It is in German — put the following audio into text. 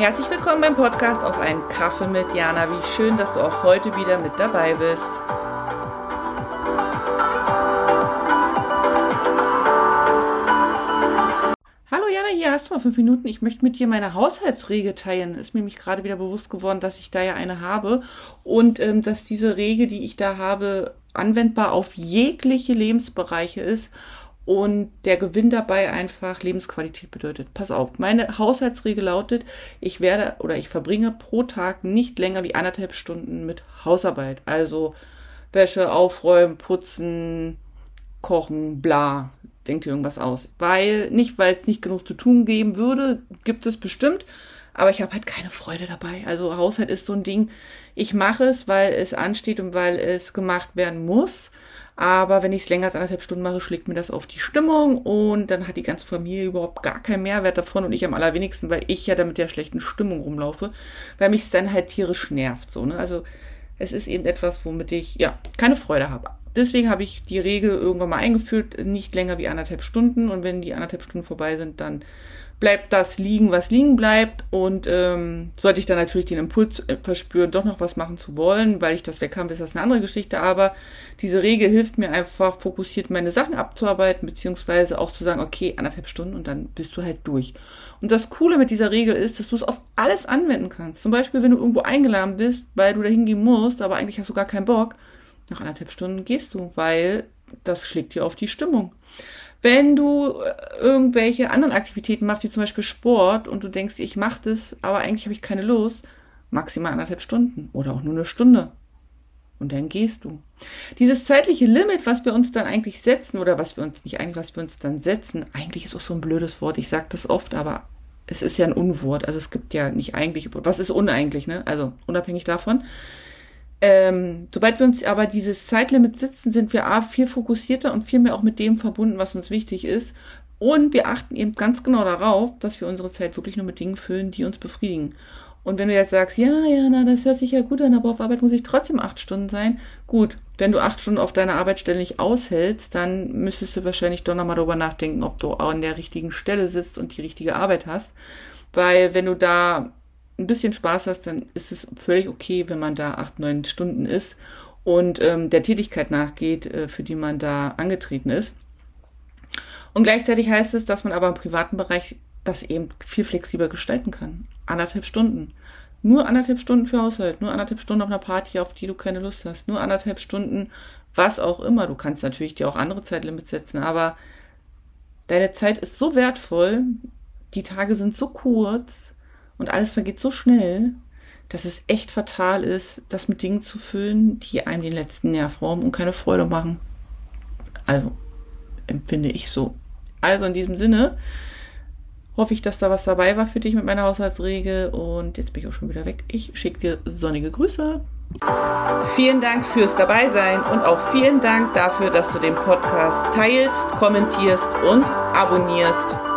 Herzlich willkommen beim Podcast auf einen Kaffee mit Jana. Wie schön, dass du auch heute wieder mit dabei bist. Hallo Jana, hier hast du mal fünf Minuten. Ich möchte mit dir meine Haushaltsregel teilen. Ist mir nämlich gerade wieder bewusst geworden, dass ich da ja eine habe und ähm, dass diese Regel, die ich da habe, anwendbar auf jegliche Lebensbereiche ist und der Gewinn dabei einfach Lebensqualität bedeutet. Pass auf, meine Haushaltsregel lautet, ich werde oder ich verbringe pro Tag nicht länger wie anderthalb Stunden mit Hausarbeit. Also Wäsche aufräumen, putzen, kochen, bla. Denkt ihr irgendwas aus. Weil, nicht weil es nicht genug zu tun geben würde, gibt es bestimmt, aber ich habe halt keine Freude dabei. Also Haushalt ist so ein Ding, ich mache es, weil es ansteht und weil es gemacht werden muss. Aber wenn ich es länger als anderthalb Stunden mache, schlägt mir das auf die Stimmung und dann hat die ganze Familie überhaupt gar keinen Mehrwert davon und ich am allerwenigsten, weil ich ja damit der schlechten Stimmung rumlaufe, weil mich es dann halt tierisch nervt. So, ne? Also es ist eben etwas, womit ich ja keine Freude habe. Deswegen habe ich die Regel irgendwann mal eingeführt, nicht länger wie anderthalb Stunden und wenn die anderthalb Stunden vorbei sind, dann bleibt das liegen, was liegen bleibt. Und ähm, sollte ich dann natürlich den Impuls äh, verspüren, doch noch was machen zu wollen, weil ich das weg habe, ist das eine andere Geschichte. Aber diese Regel hilft mir einfach, fokussiert meine Sachen abzuarbeiten, beziehungsweise auch zu sagen, okay, anderthalb Stunden und dann bist du halt durch. Und das Coole mit dieser Regel ist, dass du es auf alles anwenden kannst. Zum Beispiel, wenn du irgendwo eingeladen bist, weil du da hingehen musst, aber eigentlich hast du gar keinen Bock. Nach anderthalb Stunden gehst du, weil das schlägt dir auf die Stimmung. Wenn du äh, irgendwelche anderen Aktivitäten machst, wie zum Beispiel Sport, und du denkst, ich mache das, aber eigentlich habe ich keine Lust, maximal anderthalb Stunden oder auch nur eine Stunde. Und dann gehst du. Dieses zeitliche Limit, was wir uns dann eigentlich setzen, oder was wir uns nicht eigentlich, was wir uns dann setzen, eigentlich ist auch so ein blödes Wort. Ich sage das oft, aber es ist ja ein Unwort. Also es gibt ja nicht eigentlich, was ist uneigentlich, ne? Also unabhängig davon. Ähm, sobald wir uns aber dieses Zeitlimit sitzen, sind wir A, viel fokussierter und viel mehr auch mit dem verbunden, was uns wichtig ist. Und wir achten eben ganz genau darauf, dass wir unsere Zeit wirklich nur mit Dingen füllen, die uns befriedigen. Und wenn du jetzt sagst, ja, ja, na, das hört sich ja gut an, aber auf Arbeit muss ich trotzdem acht Stunden sein. Gut, wenn du acht Stunden auf deiner Arbeitsstelle nicht aushältst, dann müsstest du wahrscheinlich doch nochmal darüber nachdenken, ob du an der richtigen Stelle sitzt und die richtige Arbeit hast. Weil wenn du da ein bisschen Spaß hast, dann ist es völlig okay, wenn man da acht, neun Stunden ist und ähm, der Tätigkeit nachgeht, äh, für die man da angetreten ist. Und gleichzeitig heißt es, dass man aber im privaten Bereich das eben viel flexibler gestalten kann. Anderthalb Stunden. Nur anderthalb Stunden für Haushalt, nur anderthalb Stunden auf einer Party, auf die du keine Lust hast, nur anderthalb Stunden, was auch immer. Du kannst natürlich dir auch andere Zeitlimits setzen, aber deine Zeit ist so wertvoll, die Tage sind so kurz, und alles vergeht so schnell, dass es echt fatal ist, das mit Dingen zu füllen, die einem den letzten Nerv rauben und keine Freude machen. Also, empfinde ich so. Also in diesem Sinne hoffe ich, dass da was dabei war für dich mit meiner Haushaltsregel und jetzt bin ich auch schon wieder weg. Ich schicke dir sonnige Grüße. Vielen Dank fürs Dabeisein und auch vielen Dank dafür, dass du den Podcast teilst, kommentierst und abonnierst.